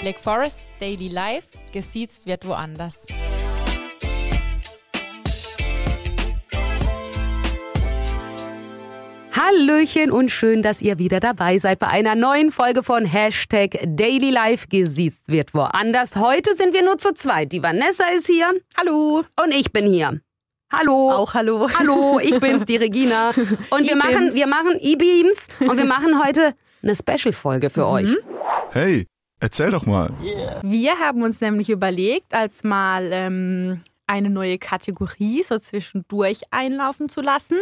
Black Forest Daily Life, gesiezt wird woanders. Hallöchen und schön, dass ihr wieder dabei seid bei einer neuen Folge von Hashtag Daily Life gesiezt wird woanders. Heute sind wir nur zu zweit. Die Vanessa ist hier. Hallo. Und ich bin hier. Hallo. Auch hallo. Hallo, ich bin's, die Regina. Und wir machen, wir machen E-Beams und wir machen heute eine Special-Folge für euch. Hey, erzähl doch mal. Wir haben uns nämlich überlegt, als mal ähm, eine neue Kategorie so zwischendurch einlaufen zu lassen,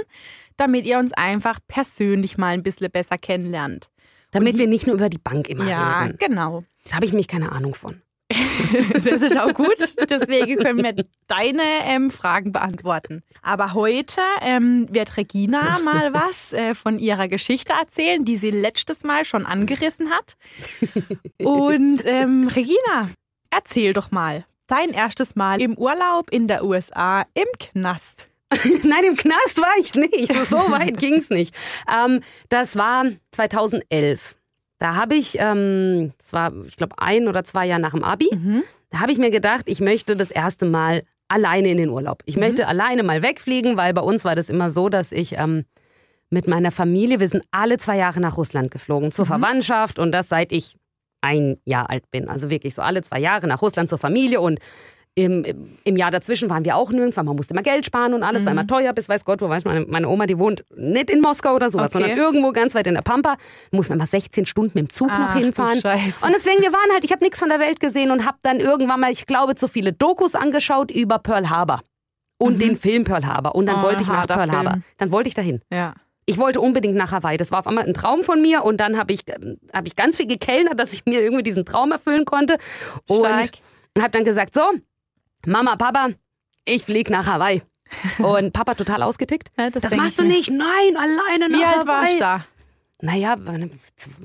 damit ihr uns einfach persönlich mal ein bisschen besser kennenlernt. Damit wir nicht nur über die Bank immer Ja, reden. genau. Da habe ich nämlich keine Ahnung von. Das ist auch gut. Deswegen können wir deine ähm, Fragen beantworten. Aber heute ähm, wird Regina mal was äh, von ihrer Geschichte erzählen, die sie letztes Mal schon angerissen hat. Und ähm, Regina, erzähl doch mal. Dein erstes Mal im Urlaub in der USA im Knast. Nein, im Knast war ich nicht. So weit ging's nicht. Ähm, das war 2011. Da habe ich, ähm, das war, ich glaube, ein oder zwei Jahre nach dem Abi, Mhm. da habe ich mir gedacht, ich möchte das erste Mal alleine in den Urlaub. Ich Mhm. möchte alleine mal wegfliegen, weil bei uns war das immer so, dass ich ähm, mit meiner Familie, wir sind alle zwei Jahre nach Russland geflogen zur Mhm. Verwandtschaft und das seit ich ein Jahr alt bin. Also wirklich so alle zwei Jahre nach Russland zur Familie und im, im- Jahr dazwischen waren wir auch nirgends, weil man musste immer Geld sparen und alles, weil Mhm. man teuer bis weiß Gott, wo weiß meine, meine Oma, die wohnt nicht in Moskau oder sowas, Okay. sondern irgendwo ganz weit in der Pampa. Muss man mal 16 Stunden mit dem Zug noch Ach, du hinfahren. Und deswegen, wir waren halt, ich habe nichts von der Welt gesehen und habe dann irgendwann mal, ich glaube, zu viele Dokus angeschaut über Pearl Harbor und Mhm. den Film Pearl Harbor. Und dann Oh, wollte ich nach Pearl Harbor. Film. Dann wollte ich dahin. ja. Ich wollte unbedingt nach Hawaii. Das war auf einmal ein Traum von mir und dann habe ich, hab ich ganz viel gekellnert, dass ich mir irgendwie diesen Traum erfüllen konnte. Und habe dann gesagt, so, Mama, Papa, ich fliege nach Hawaii. Und Papa total ausgetickt. Ja, Das, denk machst ich du nicht. Nein, alleine nach Wie alt Hawaii. warst du da? Naja,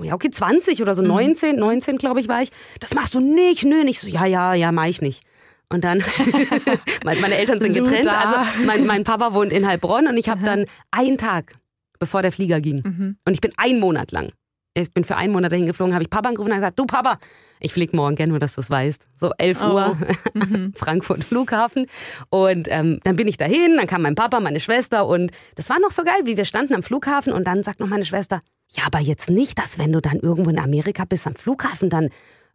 ja, okay, 20 oder so, Mhm. 19, 19 glaube ich war ich. Das machst du nicht, nö, nicht so. Ja, ja, ja, mach ich nicht. Und dann, meine Eltern sind getrennt, also mein, mein Papa wohnt in Heilbronn und ich habe dann einen Tag, bevor der Flieger ging, Mhm. und ich bin einen Monat lang, ich bin für einen Monat dahin geflogen, habe ich Papa angerufen und gesagt, du Papa, ich fliege morgen, gern nur, dass du es weißt. So 11 Oh. Uhr, Mhm. Frankfurt Flughafen. Und ähm, dann bin ich dahin, dann kam mein Papa, meine Schwester und das war noch so geil, wie wir standen am Flughafen und dann sagt noch meine Schwester, ja, aber jetzt nicht, dass wenn du dann irgendwo in Amerika bist am Flughafen, dann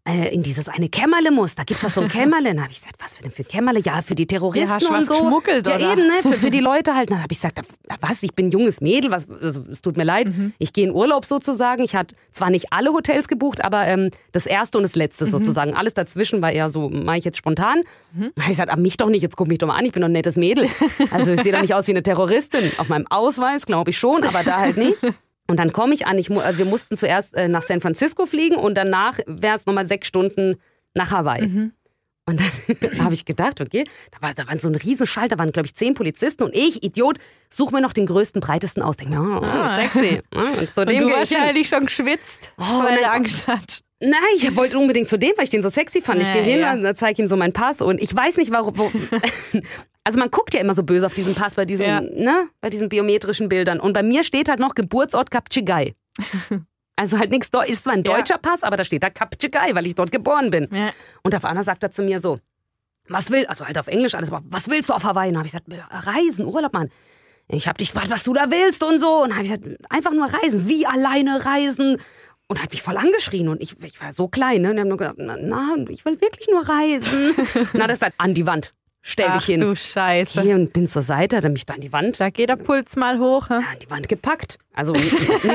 äh, in dieses eine Kämmerle musst. Da gibt's doch so ein Kämmerle. Dann habe ich gesagt, was für denn für Kämmerle? Ja, für die Terroristen hast du und was so. geschmuggelt, ja, oder? eben, ne? Für, für die Leute halt. Dann habe ich gesagt, was? Ich bin ein junges Mädel, was, also, es tut mir leid. Mhm. Ich gehe in Urlaub sozusagen. Ich hatte zwar nicht alle Hotels gebucht, aber ähm, das erste und das letzte Mhm. sozusagen. Alles dazwischen war eher so, mache ich jetzt spontan. Habe ich gesagt, ah, mich doch nicht, jetzt guck mich doch mal an, ich bin doch ein nettes Mädel. Also ich sehe doch nicht aus wie eine Terroristin. Auf meinem Ausweis glaube ich schon, aber da halt nicht. Und dann komme ich an, ich, äh, wir mussten zuerst äh, nach San Francisco fliegen und danach wäre es nochmal sechs Stunden nach Hawaii. Mhm. Und dann habe ich gedacht, okay, da war, da war so ein Riesenschalter, da waren, glaube ich, zehn Polizisten und ich, Idiot, suche mir noch den größten, breitesten aus. Denke mir, oh, Ah. sexy. Und zu Und dem du ich hin. wahrscheinlich schon geschwitzt, Oh, weil nein. er Angst hat. Nein, ich wollte unbedingt zu dem, weil ich den so sexy fand. Ich gehe hin ja. und zeige ihm so meinen Pass und ich weiß nicht, warum. Wo, also man guckt ja immer so böse auf diesen Pass bei diesen, Ja. ne, bei diesen biometrischen Bildern. Und bei mir steht halt noch Geburtsort Kapchigai. Also halt nichts. Ist zwar ein Ja. deutscher Pass, aber da steht da Kapchigai, weil ich dort geboren bin. Ja. Und auf einmal sagt er zu mir so, was will, also halt auf Englisch alles, aber was willst du auf Hawaii? Und habe ich gesagt, reisen, Urlaub, Mann. Ich habe dich gefragt, was du da willst und so. Und habe ich gesagt, einfach nur reisen. Wie alleine reisen? Und hat mich voll angeschrien und ich, ich war so klein, ne? Und die haben nur gesagt, na, na, ich will wirklich nur reisen. na, das sagt an die Wand. Stell dich hin. du Scheiße. Hier und bin zur Seite, hat er mich da an die Wand, Da geht der Puls mal hoch. hä? an die Wand gepackt. Also nicht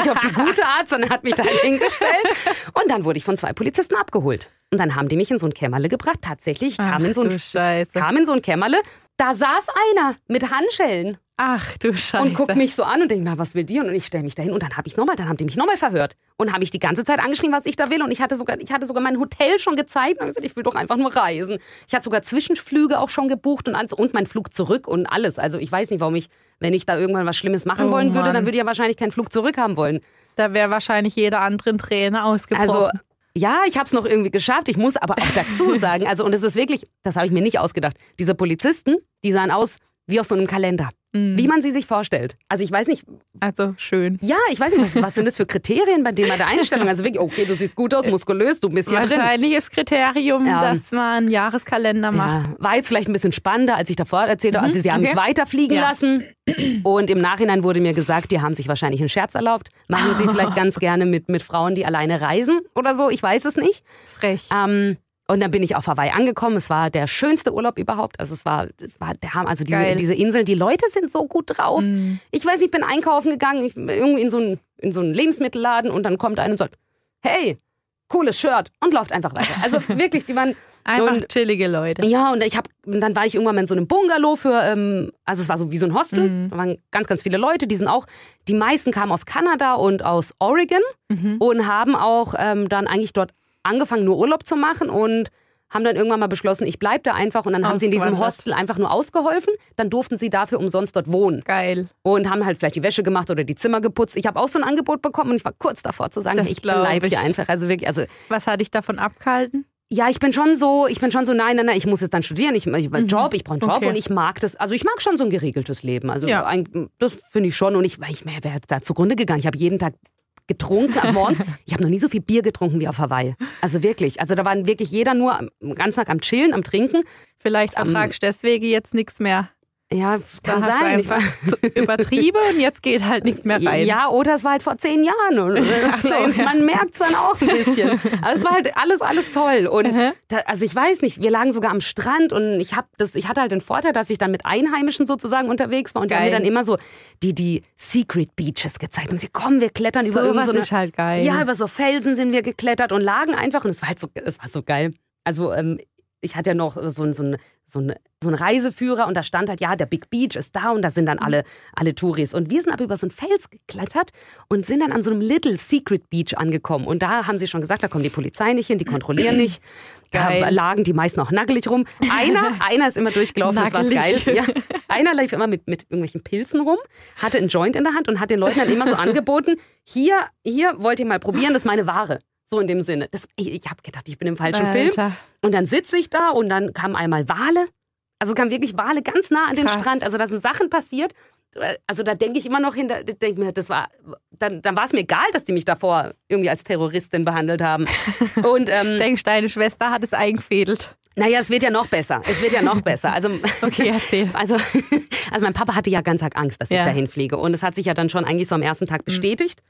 auf die gute Art, sondern hat mich da hingestellt. Und dann wurde ich von zwei Polizisten abgeholt. Und dann haben die mich in so ein Kämmerle gebracht. Tatsächlich, ich kam Ach in so ein, kam in so ein Kämmerle. Da saß einer mit Handschellen Ach du Scheiße. und guckt mich so an und denkt, na, was will die? Und ich stelle mich dahin und dann habe ich nochmal, dann haben die mich nochmal verhört und habe ich die ganze Zeit angeschrien, was ich da will. Und ich hatte sogar, ich hatte sogar mein Hotel schon gezeigt und habe gesagt, ich will doch einfach nur reisen. Ich hatte sogar Zwischenflüge auch schon gebucht und alles und mein Flug zurück und alles. Also ich weiß nicht, warum ich, wenn ich da irgendwann was Schlimmes machen Oh wollen würde, Mann. dann würde ich ja wahrscheinlich keinen Flug zurück haben wollen. Da wäre wahrscheinlich jeder anderen Träne ausgebrochen. Also ja, ich habe es noch irgendwie geschafft. Ich muss aber auch dazu sagen, also und es ist wirklich, das habe ich mir nicht ausgedacht. Diese Polizisten, die sahen aus wie aus so einem Kalender. Mhm. wie man sie sich vorstellt. Also ich weiß nicht, Also schön. ja, ich weiß nicht, was, was sind das für Kriterien bei dem bei der Einstellung? Also wirklich, okay, du siehst gut aus, muskulös, du bist hier drin. Wahrscheinlich ist Kriterium, Ja. dass man einen Jahreskalender macht. Ja, war jetzt vielleicht ein bisschen spannender, als ich davor erzählt habe. Also sie haben Mhm. okay. mich weiterfliegen Ja. lassen und im Nachhinein wurde mir gesagt, die haben sich wahrscheinlich einen Scherz erlaubt. Machen sie vielleicht ganz gerne mit, mit Frauen, die alleine reisen oder so, ich weiß es nicht. Frech. Ähm, und dann bin ich auf Hawaii angekommen. Es war der schönste Urlaub überhaupt. Also es war, es war der Hammer. Also diese, Geil. diese Insel, die Leute sind so gut drauf. Mhm. Ich weiß, ich bin einkaufen gegangen, ich, irgendwie in so, einen, in so einen Lebensmittelladen und dann kommt einer und sagt, hey, cooles Shirt und läuft einfach weiter. Also wirklich, die waren, Einfach Und- chillige Leute. ja, und ich habe, dann war ich irgendwann mal in so einem Bungalow für, ähm, also es war so wie so ein Hostel. Mhm. Da waren ganz, ganz viele Leute, die sind auch, die meisten kamen aus Kanada und aus Oregon Mhm. und haben auch ähm, dann eigentlich dort angefangen, nur Urlaub zu machen und haben dann irgendwann mal beschlossen, ich bleibe da einfach und dann haben sie in diesem. Hostel einfach nur ausgeholfen. Dann durften sie dafür umsonst dort wohnen Geil. und haben halt vielleicht die Wäsche gemacht oder die Zimmer geputzt. Ich habe auch so ein Angebot bekommen und ich war kurz davor zu sagen, Das ich bleibe hier einfach. Also wirklich, also Was hat dich davon abgehalten? ja, ich bin schon so, ich bin schon so, nein, nein, nein, ich muss jetzt dann studieren, ich, ich Mhm. Job, ich brauche einen Job Okay. und ich mag das, also ich mag schon so ein geregeltes Leben. Also Ja. ein, das finde ich schon und ich, ich wäre da zugrunde gegangen. Ich habe jeden Tag getrunken am Morgen. ich habe noch nie so viel Bier getrunken wie auf Hawaii. Also wirklich, also da waren wirklich jeder nur am- ganzen Tag am Chillen, am Trinken. Vielleicht Ähm, ertragst du deswegen jetzt nichts mehr. Ja, kann du sein. Ich war, übertrieben und jetzt geht halt nichts mehr rein. Ja, oder es war halt vor zehn Jahren. Und, Ach so, und ja. man merkt es dann auch ein bisschen. Also es war halt alles, alles toll. Und Mhm. da, also ich weiß nicht, wir lagen sogar am Strand und ich hab das, ich hatte halt den Vorteil, dass ich dann mit Einheimischen sozusagen unterwegs war und die haben mir Geil. dann immer so die, die Secret Beaches gezeigt. Und sie komm, wir klettern über so irgendeine was so halt geil. Ja, über so Felsen sind wir geklettert und lagen einfach und es war halt so, es war so geil. Also ähm, ich hatte ja noch so, ein- so, ein, so, ein, so einen Reiseführer und da stand halt, ja, der Big Beach ist da und da sind dann alle, alle Touris. Und wir sind aber über so einen Fels geklettert und sind dann an so einem Little Secret Beach angekommen. Und da haben sie schon gesagt, da kommt die Polizei nicht hin, die kontrollieren nicht. Da lagen die meisten auch nackelig rum. Einer, einer ist immer durchgelaufen, das war geil. Ja. Einer lief immer mit, mit irgendwelchen Pilzen rum, hatte einen Joint in der Hand und hat den Leuten dann immer so angeboten, hier, hier wollt ihr mal probieren, das ist meine Ware. So in dem Sinne. Das, ich ich habe gedacht, ich bin im falschen Film. Alter. Und dann sitze ich da und dann kamen einmal Wale. Also kamen wirklich Wale ganz nah an den Krass. Strand. Also da sind Sachen passiert. Also da denke ich immer noch hinter, denke mir, das war, dann, dann war es mir egal, dass die mich davor irgendwie als Terroristin behandelt haben. Und ähm, Denkst, deine Schwester hat es eingefädelt. naja, es wird ja noch besser. Es wird ja noch besser. Also, Okay, erzähl. also, also mein Papa hatte ja ganz arg Angst, dass ich Ja. dahin fliege. Und es hat sich ja dann schon eigentlich so am ersten Tag bestätigt,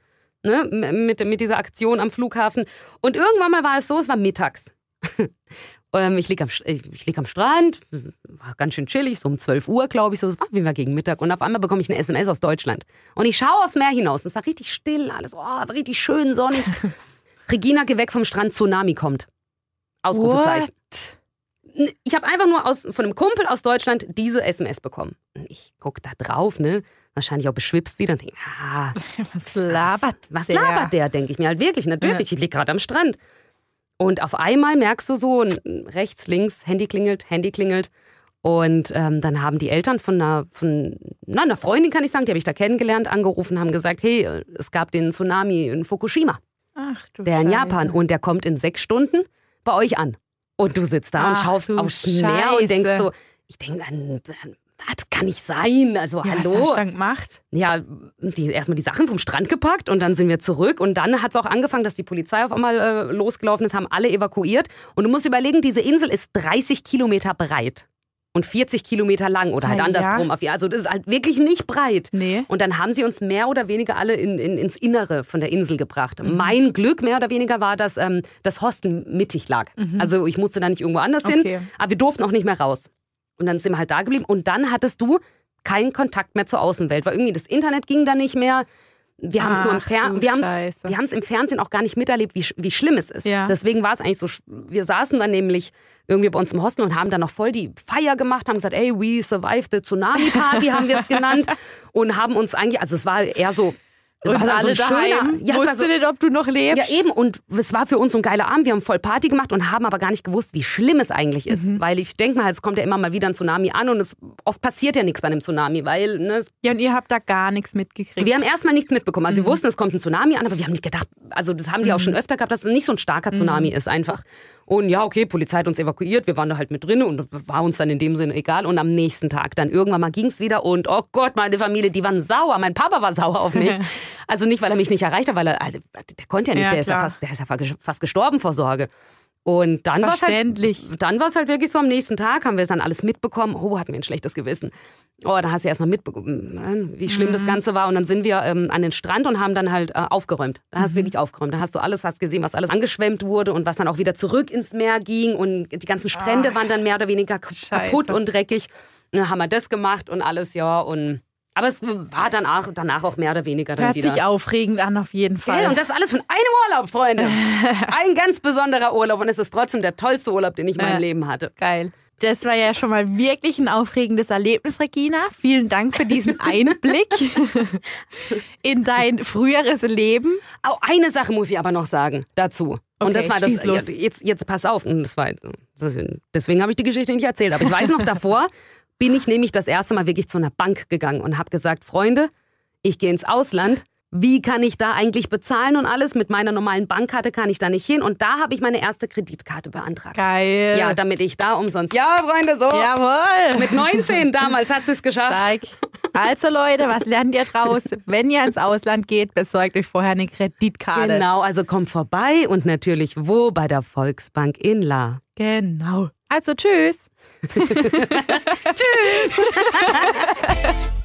ne, mit, mit dieser Aktion am Flughafen. Und irgendwann mal war es so, es war mittags. Ähm, ich liege am, Sch- ich lieg am Strand, war ganz schön chillig, so um 12 Uhr, glaube ich, so, es war wie immer gegen Mittag. Und auf einmal bekomme ich eine SMS aus Deutschland. Und ich schaue aufs Meer hinaus. Es war richtig still, alles, oh, war richtig schön sonnig. Regina, geh weg vom Strand, Tsunami kommt. Ausrufezeichen. What? Ich habe einfach nur aus, von einem Kumpel aus Deutschland diese SMS bekommen. Und ich gucke da drauf, ne? Wahrscheinlich auch beschwipst wieder und denke, ah, Was labert was der? labert der, denke ich mir halt wirklich. Natürlich, ich liege gerade am Strand. Und auf einmal merkst du so, rechts, links, Handy klingelt, Handy klingelt. Und ähm, dann haben die Eltern von einer, von na, einer Freundin, kann ich sagen, die habe ich da kennengelernt, angerufen, haben gesagt, hey, äh, es gab den Tsunami in Fukushima, Ach du der in Scheiße. Japan. Und der kommt in sechs Stunden bei euch an. Und du sitzt da und Ach schaust du aufs Meer und denkst Scheiße. so, ich denke, dann, dann, was kann nicht sein? Also Ja, Was hallo. du dann gemacht? Ja, die, erstmal die Sachen vom Strand gepackt und dann sind wir zurück. Und dann hat es auch angefangen, dass die Polizei auf einmal äh, losgelaufen ist, haben alle evakuiert. Und du musst überlegen, diese Insel ist 30 Kilometer breit und 40 Kilometer lang oder halt ja. andersrum. Auf- Also das ist halt wirklich nicht breit. Nee. Und dann haben sie uns mehr oder weniger alle in, in, ins Innere von der Insel gebracht. Mhm. Mein Glück mehr oder weniger war, dass ähm, das Hostel mittig lag. Also ich musste da nicht irgendwo anders hin. Mhm. Okay. Aber wir durften auch nicht mehr raus. Und dann sind wir halt da geblieben. Und dann hattest du keinen Kontakt mehr zur Außenwelt, weil irgendwie das Internet ging da nicht mehr. Wir haben es nur im Ach Fer du wir haben es im Fernsehen auch gar nicht miterlebt, wie, wie schlimm es ist. Ja. Deswegen war es eigentlich so. Wir saßen dann nämlich irgendwie bei uns im Hostel und haben dann noch voll die Feier gemacht, haben gesagt, ey, we survived the Tsunami Party, haben wir es genannt. Und haben uns eigentlich, also es war eher so. Und war so alle schöner- daheim ja, wussten so, nicht, ob du noch lebst. ja, eben. Und es war für uns so ein geiler Abend. Wir haben voll Party gemacht und haben aber gar nicht gewusst, wie schlimm es eigentlich ist. Mhm. Weil ich denke mal, es kommt ja immer mal wieder ein Tsunami an und es oft passiert ja nichts bei einem Tsunami, weil ne, Ja, und ihr habt da gar nichts mitgekriegt. wir haben erstmal nichts mitbekommen. Also Mhm. wir wussten, es kommt ein Tsunami an, aber wir haben nicht gedacht, also das haben die auch schon öfter gehabt, dass es nicht so ein starker Tsunami Mhm. ist einfach. Und ja, okay, Polizei hat uns evakuiert, wir waren da halt mit drin und war uns dann in dem Sinne egal. Und am nächsten Tag dann irgendwann mal ging es wieder und oh Gott, meine Familie, die waren sauer. Mein Papa war sauer auf mich. also nicht, weil er mich nicht erreicht hat, weil er, also, der konnte ja nicht, Ja, der, ist ja fast, der ist ja fast gestorben vor Sorge. Und dann war es halt, Verständlich. dann war es halt wirklich so am nächsten Tag, haben wir es dann alles mitbekommen. Oh, hatten wir ein schlechtes Gewissen. Oh, da hast du erstmal mitbekommen, wie schlimm Mhm. das Ganze war. Und dann sind wir ähm, an den Strand und haben dann halt äh, aufgeräumt. Da hast du Mhm. wirklich aufgeräumt. Da hast du alles, hast gesehen, was alles angeschwemmt wurde und was dann auch wieder zurück ins Meer ging. Und die ganzen Strände Ah. waren dann mehr oder weniger kaputt Scheiße. und dreckig. Und dann haben wir das gemacht und alles, ja. Und aber es war dann auch, danach auch mehr oder weniger dann Hört wieder. sich aufregend an, auf jeden Fall. Gell? Und das alles von einem Urlaub, Freunde. Ein ganz besonderer Urlaub und es ist trotzdem der tollste Urlaub, den ich in Ja. meinem Leben hatte. Geil. Das war ja schon mal wirklich ein aufregendes Erlebnis, Regina. Vielen Dank für diesen Einblick in dein früheres Leben. Oh, eine Sache muss ich aber noch sagen dazu. Und Okay, das war das. Jetzt, jetzt pass auf. Und Das war, deswegen habe ich die Geschichte nicht erzählt. Aber ich weiß noch davor, bin ich nämlich das erste Mal wirklich zu einer Bank gegangen und habe gesagt, Freunde, ich gehe ins Ausland. Wie kann ich da eigentlich bezahlen und alles? Mit meiner normalen Bankkarte kann ich da nicht hin. Und da habe ich meine erste Kreditkarte beantragt. Geil. Ja, damit ich da umsonst. Ja, Freunde, so. Jawohl. Mit 19 damals hat sie es geschafft. Stark. Also Leute, was lernt ihr draus? Wenn ihr ins Ausland geht, besorgt euch vorher eine Kreditkarte. Genau, also kommt vorbei und natürlich wo? Bei der Volksbank in La. Genau. Also tschüss. Tschüss!